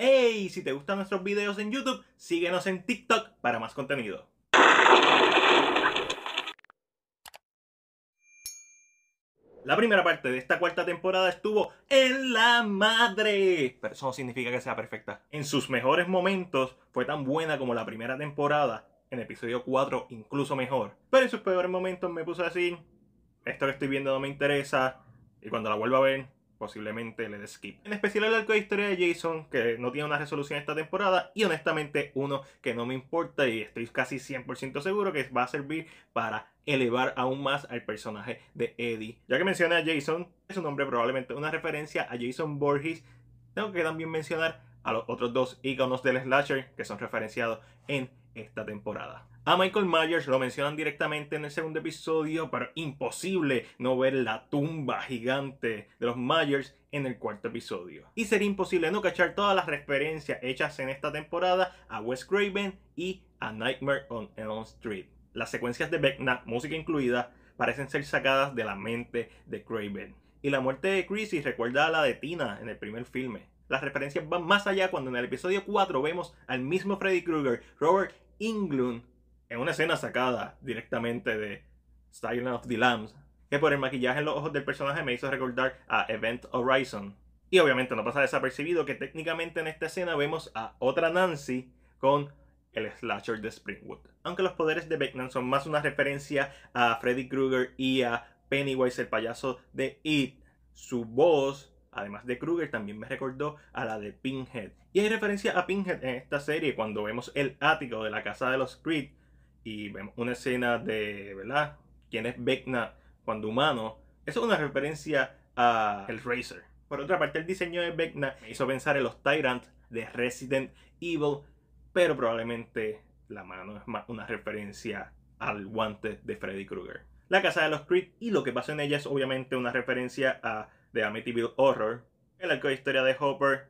¡Hey! Si te gustan nuestros videos en YouTube, síguenos en TikTok para más contenido. La primera parte de esta cuarta temporada estuvo en la madre. Pero eso no significa que sea perfecta. En sus mejores momentos fue tan buena como la primera temporada. En episodio 4 incluso mejor. Pero en sus peores momentos me puse así. Esto que estoy viendo no me interesa. Y cuando la vuelva a ver, posiblemente le dé skip. En especial el arco de historia de Jason, que no tiene una resolución esta temporada, y honestamente uno que no me importa y estoy casi 100% seguro que va a servir para elevar aún más al personaje de Eddie. Ya que mencioné a Jason, es un nombre probablemente una referencia a Jason Borges, tengo que también mencionar a los otros dos iconos del slasher que son referenciados en esta temporada. A Michael Myers lo mencionan directamente en el segundo episodio, pero imposible no ver la tumba gigante de los Myers en el cuarto episodio. Y sería imposible no cachar todas las referencias hechas en esta temporada a Wes Craven y a Nightmare on Elm Street. Las secuencias de Vecna, música incluida, parecen ser sacadas de la mente de Craven. Y la muerte de Chrissy recuerda a la de Tina en el primer filme. Las referencias van más allá cuando en el episodio 4 vemos al mismo Freddy Krueger, Robert Englund, en una escena sacada directamente de Silent of the Lambs, que por el maquillaje en los ojos del personaje me hizo recordar a Event Horizon. Y obviamente no pasa desapercibido que técnicamente en esta escena vemos a otra Nancy con el slasher de Springwood. Aunque los poderes de Beckman son más una referencia a Freddy Krueger y a Pennywise, el payaso de It, su voz, además de Krueger, también me recordó a la de Pinhead. Y hay referencia a Pinhead en esta serie cuando vemos el ático de la casa de los Creed y vemos una escena de, ¿verdad? ¿Quién es Vecna cuando humano? Eso es una referencia a el Racer. Por otra parte, el diseño de Vecna me hizo pensar en los Tyrants de Resident Evil, pero probablemente la mano es más una referencia al guante de Freddy Krueger. La casa de los Creed y lo que pasa en ella es obviamente una referencia a The Amityville Horror. El arco de historia de Hopper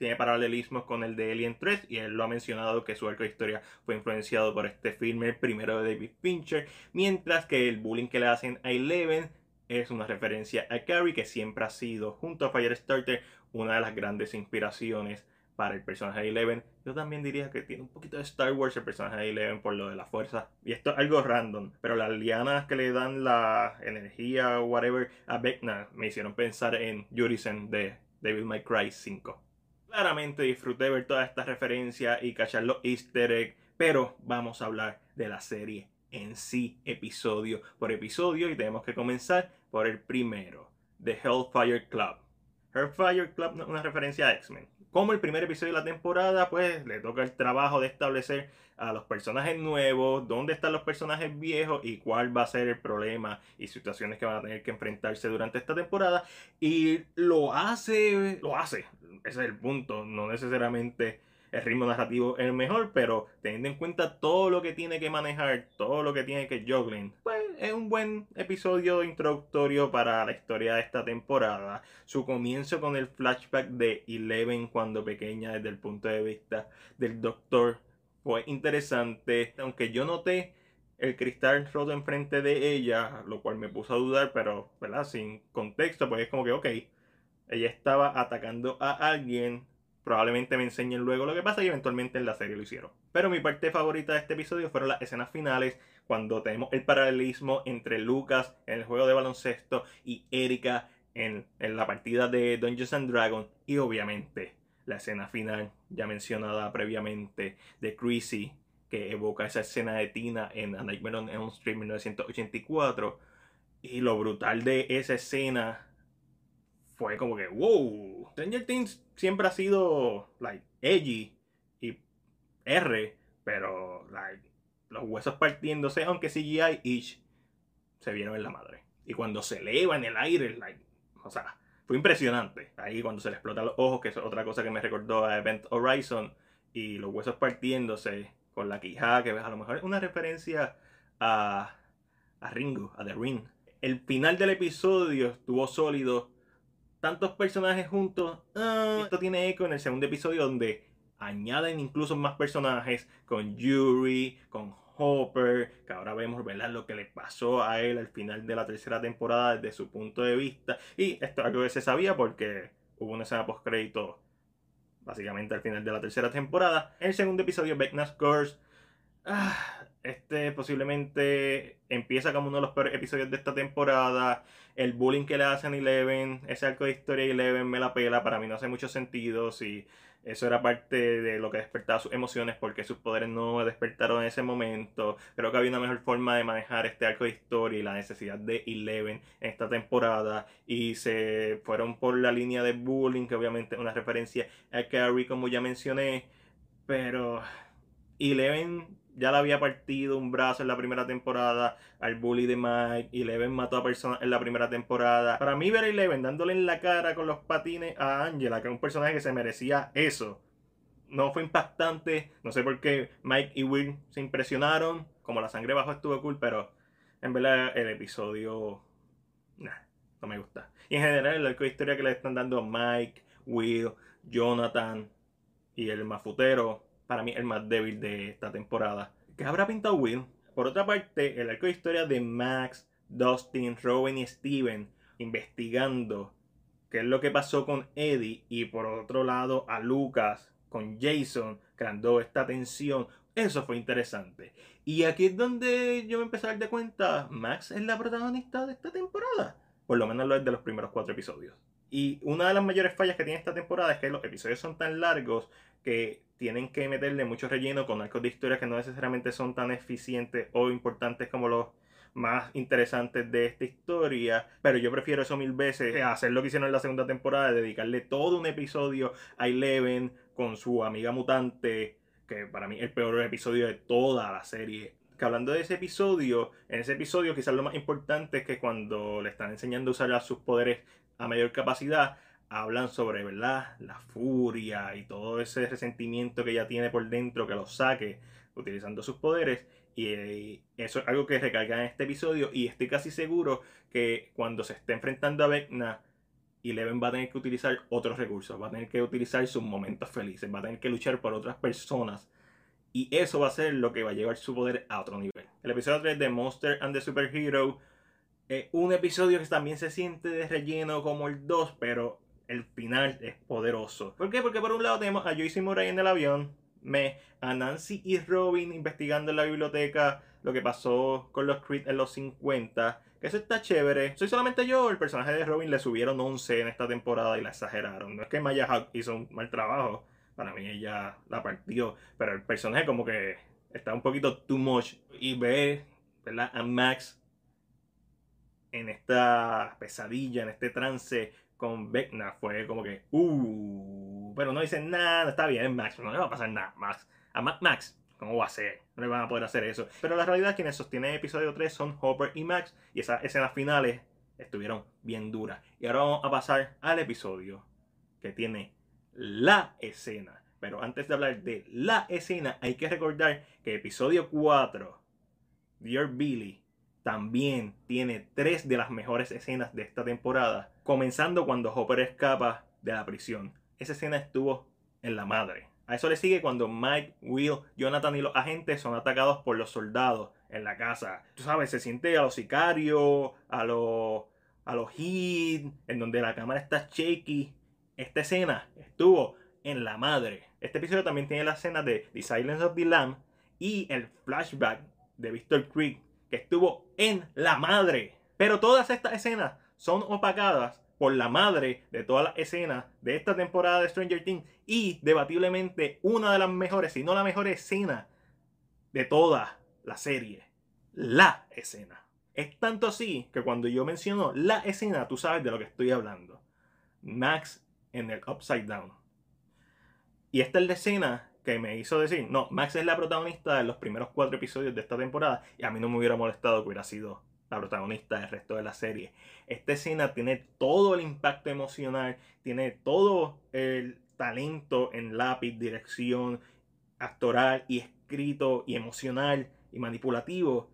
tiene paralelismos con el de Alien 3 y él lo ha mencionado que su arco de historia fue influenciado por este filme, primero de David Fincher, mientras que el bullying que le hacen a Eleven es una referencia a Carrie que siempre ha sido, junto a Firestarter, una de las grandes inspiraciones para el personaje de Eleven. Yo también diría que tiene un poquito de Star Wars el personaje de Eleven por lo de la fuerza. Y esto es algo random, pero las lianas que le dan la energía o whatever a Vecna me hicieron pensar en Jurisen de Devil May Cry 5. Claramente disfruté ver todas estas referencias y cachar los easter eggs, pero vamos a hablar de la serie en sí, episodio por episodio, y tenemos que comenzar por el primero, The Hellfire Club. Hellfire Club es una referencia a X-Men. Como el primer episodio de la temporada, pues le toca el trabajo de establecer a los personajes nuevos, dónde están los personajes viejos y cuál va a ser el problema y situaciones que van a tener que enfrentarse durante esta temporada. Y lo hace, lo hace, ese es el punto, no necesariamente el ritmo narrativo es el mejor, pero teniendo en cuenta todo lo que tiene que manejar, todo lo que tiene que juggling, pues es un buen episodio introductorio para la historia de esta temporada. Su comienzo con el flashback de Eleven cuando pequeña desde el punto de vista del doctor fue interesante, aunque yo noté el cristal roto enfrente de ella, lo cual me puso a dudar, pero, ¿verdad? Sin contexto, pues es como que, ok, ella estaba atacando a alguien. Probablemente me enseñen luego lo que pasa y eventualmente en la serie lo hicieron. Pero mi parte favorita de este episodio fueron las escenas finales cuando tenemos el paralelismo entre Lucas en el juego de baloncesto y Erika en, la partida de Dungeons and Dragons y obviamente la escena final ya mencionada previamente de Chrissy que evoca esa escena de Tina en A Nightmare on Elm Street 1984 y lo brutal de esa escena fue como que, wow, Stranger Things siempre ha sido, like, edgy y R, pero, like, los huesos partiéndose, aunque CGI Ish se vieron en la madre. Y cuando se eleva en el aire, like, o sea, fue impresionante. Ahí cuando se le explotan los ojos, que es otra cosa que me recordó a Event Horizon, y los huesos partiéndose con la quijada, que a lo mejor es una referencia a, a Ringo, a The Ring. El final del episodio estuvo sólido tantos personajes juntos. Ah, esto tiene eco en el segundo episodio donde añaden incluso más personajes con Yuri, con Hopper, que ahora vemos ¿verdad? lo que le pasó a él al final de la tercera temporada desde su punto de vista. Y esto es algo que se sabía porque hubo una escena post crédito básicamente al final de la tercera temporada. El segundo episodio, Vecna's Curse. Ah, este posiblemente empieza como uno de los peores episodios de esta temporada. El bullying que le hacen Eleven, ese arco de historia de Eleven me la pela. Para mí no hace mucho sentido si eso era parte de lo que despertaba sus emociones porque sus poderes no despertaron en ese momento. Creo que había una mejor forma de manejar este arco de historia y la necesidad de Eleven en esta temporada. Y se fueron por la línea de bullying, que obviamente es una referencia a Carrie, como ya mencioné. Pero Eleven ya le había partido un brazo en la primera temporada al bully de Mike. Y Eleven mató a personas en la primera temporada. Para mí, ver a Eleven dándole en la cara con los patines a Angela, que es un personaje que se merecía eso, no fue impactante. No sé por qué Mike y Will se impresionaron. Como la sangre bajo estuvo cool, pero en verdad el episodio. Nah, no me gusta. Y en general, el arco de historia que le están dando Mike, Will, Jonathan y el mafutero para mí el más débil de esta temporada. ¿Qué habrá pintado Will? Por otra parte, el arco de historia de Max, Dustin, Robin y Steven investigando qué es lo que pasó con Eddie y por otro lado a Lucas con Jason creando esta tensión. Eso fue interesante. Y aquí es donde yo me empecé a dar de cuenta, Max es la protagonista de esta temporada. Por lo menos lo es de los primeros cuatro episodios. Y una de las mayores fallas que tiene esta temporada es que los episodios son tan largos que tienen que meterle mucho relleno con arcos de historia que no necesariamente son tan eficientes o importantes como los más interesantes de esta historia, pero yo prefiero eso mil veces hacer lo que hicieron en la segunda temporada, dedicarle todo un episodio a Eleven con su amiga mutante, que para mí es el peor episodio de toda la serie. Que hablando de ese episodio, en ese episodio quizás lo más importante es que cuando le están enseñando a usar sus poderes a mayor capacidad, hablan sobre, ¿verdad? La furia y todo ese resentimiento que ella tiene por dentro, que lo saque utilizando sus poderes. Y eso es algo que recarga en este episodio. Y estoy casi seguro que cuando se esté enfrentando a Vecna, Eleven va a tener que utilizar otros recursos. Va a tener que utilizar sus momentos felices. Va a tener que luchar por otras personas. Y eso va a ser lo que va a llevar su poder a otro nivel. El episodio 3 de Monster and the Superhero. Es un episodio que también se siente de relleno como el 2, pero el final es poderoso. ¿Por qué? Porque por un lado tenemos a Joyce Murray en el avión, me, a Nancy y Robin investigando en la biblioteca lo que pasó con los Creed en los 50. Que eso está chévere. Soy solamente yo, el personaje de Robin le subieron 11 en esta temporada y la exageraron. No es que Maya Hawk hizo un mal trabajo. Para mí ella la partió. Pero el personaje como que está un poquito too much. Y ver, ¿verdad? A Max en esta pesadilla, en este trance con Vecna fue como que, uh, pero no dicen nada, está bien, Max, no le va a pasar nada, Max. A Max, ¿cómo va a ser? No le van a poder hacer eso. Pero la realidad es quienes sostienen episodio 3 son Hopper y Max, y esas escenas finales estuvieron bien duras. Y ahora vamos a pasar al episodio que tiene la escena. Pero antes de hablar de la escena, hay que recordar que episodio 4, Dear Billy, también tiene tres de las mejores escenas de esta temporada, comenzando cuando Hopper escapa de la prisión. Esa escena estuvo en la madre. A eso le sigue cuando Mike, Will, Jonathan y los agentes son atacados por los soldados en la casa. Tú sabes, se siente a los sicarios, a los, a los hit, en donde la cámara está shaky. Esta escena estuvo en la madre. Este episodio también tiene la escena de The Silence of the Lamb y el flashback de Victor Creek que estuvo en la madre. Pero todas estas escenas son opacadas por la madre de todas las escenas de esta temporada de Stranger Things y debatiblemente una de las mejores, si no la mejor escena de toda la serie. La escena. Es tanto así que cuando yo menciono la escena, tú sabes de lo que estoy hablando. Max en el Upside Down. Y esta es la escena que me hizo decir, no, Max es la protagonista de los primeros cuatro episodios de esta temporada y a mí no me hubiera molestado que hubiera sido la protagonista del resto de la serie. Esta escena tiene todo el impacto emocional, tiene todo el talento en lápiz, dirección, actoral y escrito y emocional y manipulativo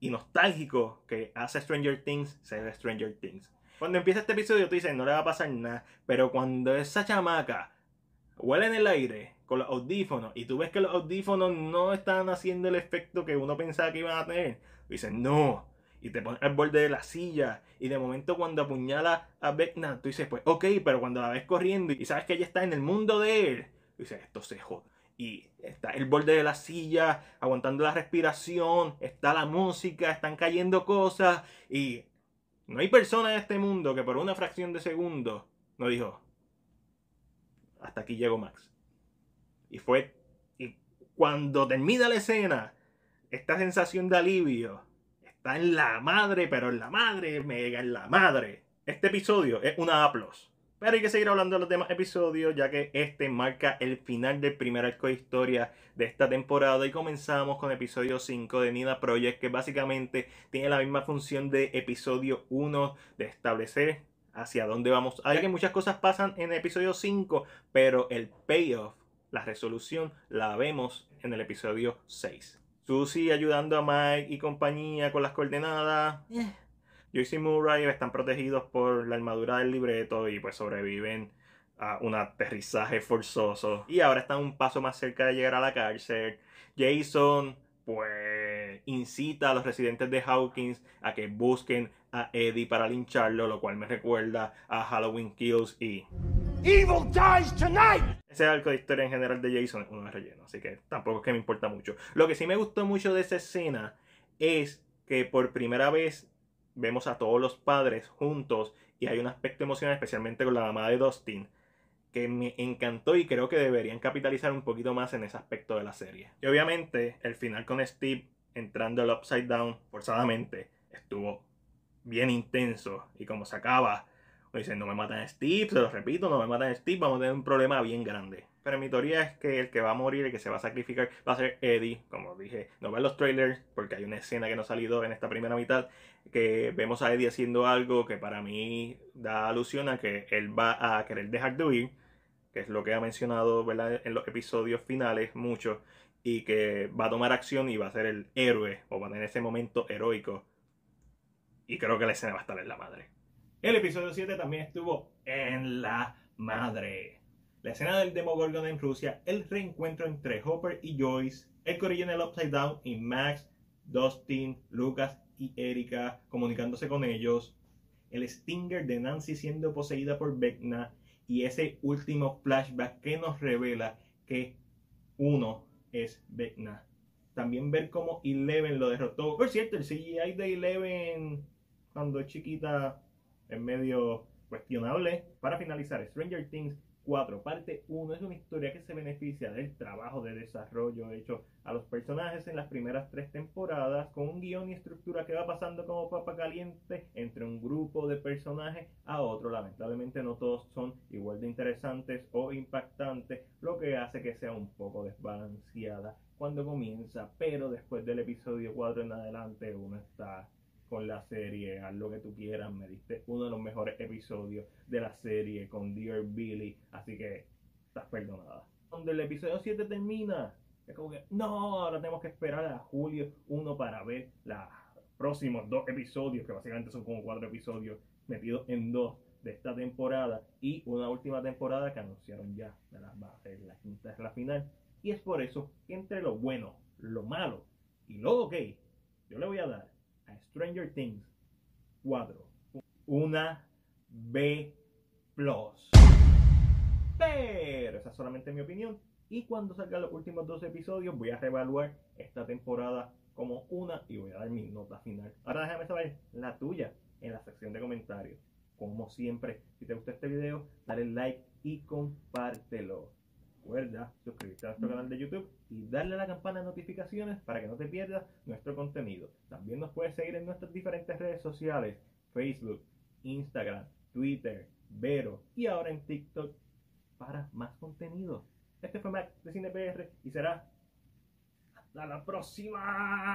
y nostálgico que hace Stranger Things ser Stranger Things. Cuando empieza este episodio tú dices no le va a pasar nada, pero cuando esa chamaca huele en el aire con los audífonos y tú ves que los audífonos no están haciendo el efecto que uno pensaba que iban a tener, dices, no. y te pones al borde de la silla y de momento cuando apuñala a Vecna, tú dices, pues ok, pero cuando la ves corriendo y sabes que ella está en el mundo de él, dices, esto se jode. Y está el borde de la silla, aguantando la respiración, está la música, están cayendo cosas y no hay persona en este mundo que por una fracción de segundo no dijo, hasta aquí llego Max. Y fue, y cuando termina la escena, esta sensación de alivio está en la madre, pero en la madre, mega en la madre. Este episodio es una A+. Pero hay que seguir hablando de los demás episodios, ya que este marca el final del primer arco de historia de esta temporada. Y comenzamos con episodio 5 de Nina Project, que básicamente tiene la misma función de episodio 1, de establecer hacia dónde vamos. Hay que muchas cosas pasan en episodio 5, pero el payoff, la resolución, la vemos en el episodio 6. Susie ayudando a Mike y compañía con las coordenadas. Eh. Joyce y Murray están protegidos por la armadura del libreto y pues sobreviven a un aterrizaje forzoso. Y ahora están un paso más cerca de llegar a la cárcel. Jason pues incita a los residentes de Hawkins a que busquen a Eddie para lincharlo, lo cual me recuerda a Halloween Kills y Evil dies tonight. Ese arco de historia en general de Jason es uno de relleno, así que tampoco es que me importa mucho. Lo que sí me gustó mucho de esa escena es que por primera vez vemos a todos los padres juntos y hay un aspecto emocional, especialmente con la mamá de Dustin, que me encantó y creo que deberían capitalizar un poquito más en ese aspecto de la serie. Y obviamente el final con Steve entrando al Upside Down forzadamente estuvo bien intenso y como se acaba dicen, no me matan a Steve, se lo repito, no me matan a Steve, vamos a tener un problema bien grande. Pero mi teoría es que el que va a morir, el que se va a sacrificar, va a ser Eddie. Como dije, no ven los trailers, porque hay una escena que no ha salido en esta primera mitad, que vemos a Eddie haciendo algo que para mí da alusión a que él va a querer dejar de huir, que es lo que ha mencionado ¿verdad? en los episodios finales mucho, y que va a tomar acción y va a ser el héroe, o va a tener ese momento heroico. Y creo que la escena va a estar en la madre. El episodio 7 también estuvo en la madre. La escena del Demogorgon en Rusia, el reencuentro entre Hopper y Joyce, el corillo en el Upside Down y Max, Dustin, Lucas y Erika comunicándose con ellos, el Stinger de Nancy siendo poseída por Vecna y ese último flashback que nos revela que uno es Vecna. También ver cómo Eleven lo derrotó. Por cierto, el CGI de Eleven cuando es chiquita es medio cuestionable. Para finalizar, Stranger Things 4, parte 1, es una historia que se beneficia del trabajo de desarrollo hecho a los personajes en las primeras tres temporadas, con un guion y estructura que va pasando como papa caliente entre un grupo de personajes a otro. Lamentablemente no todos son igual de interesantes o impactantes, lo que hace que sea un poco desbalanceada cuando comienza, pero después del episodio 4 en adelante uno está con la serie, haz lo que tú quieras, me diste uno de los mejores episodios de la serie con Dear Billy, así que estás perdonada. Cuando el episodio 7 termina, es como que, no, ahora tenemos que esperar a julio 1 para ver los próximos dos episodios, que básicamente son como cuatro episodios metidos en dos de esta temporada y una última temporada que anunciaron ya, de la, quinta es la final. Y es por eso que entre lo bueno, lo malo y lo ok, yo le voy a dar Stranger Things 4. Una B. Pero esa es solamente mi opinión. Y cuando salgan los últimos dos episodios, voy a reevaluar esta temporada como una y voy a dar mi nota final. Ahora déjame saber la tuya en la sección de comentarios. Como siempre, si te gustó este video, dale like y compártelo. Recuerda suscribirte a nuestro canal de YouTube y darle a la campana de notificaciones para que no te pierdas nuestro contenido. También nos puedes seguir en nuestras diferentes redes sociales, Facebook, Instagram, Twitter, Vero y ahora en TikTok para más contenido. Este fue Mac de CinePR y será hasta la próxima.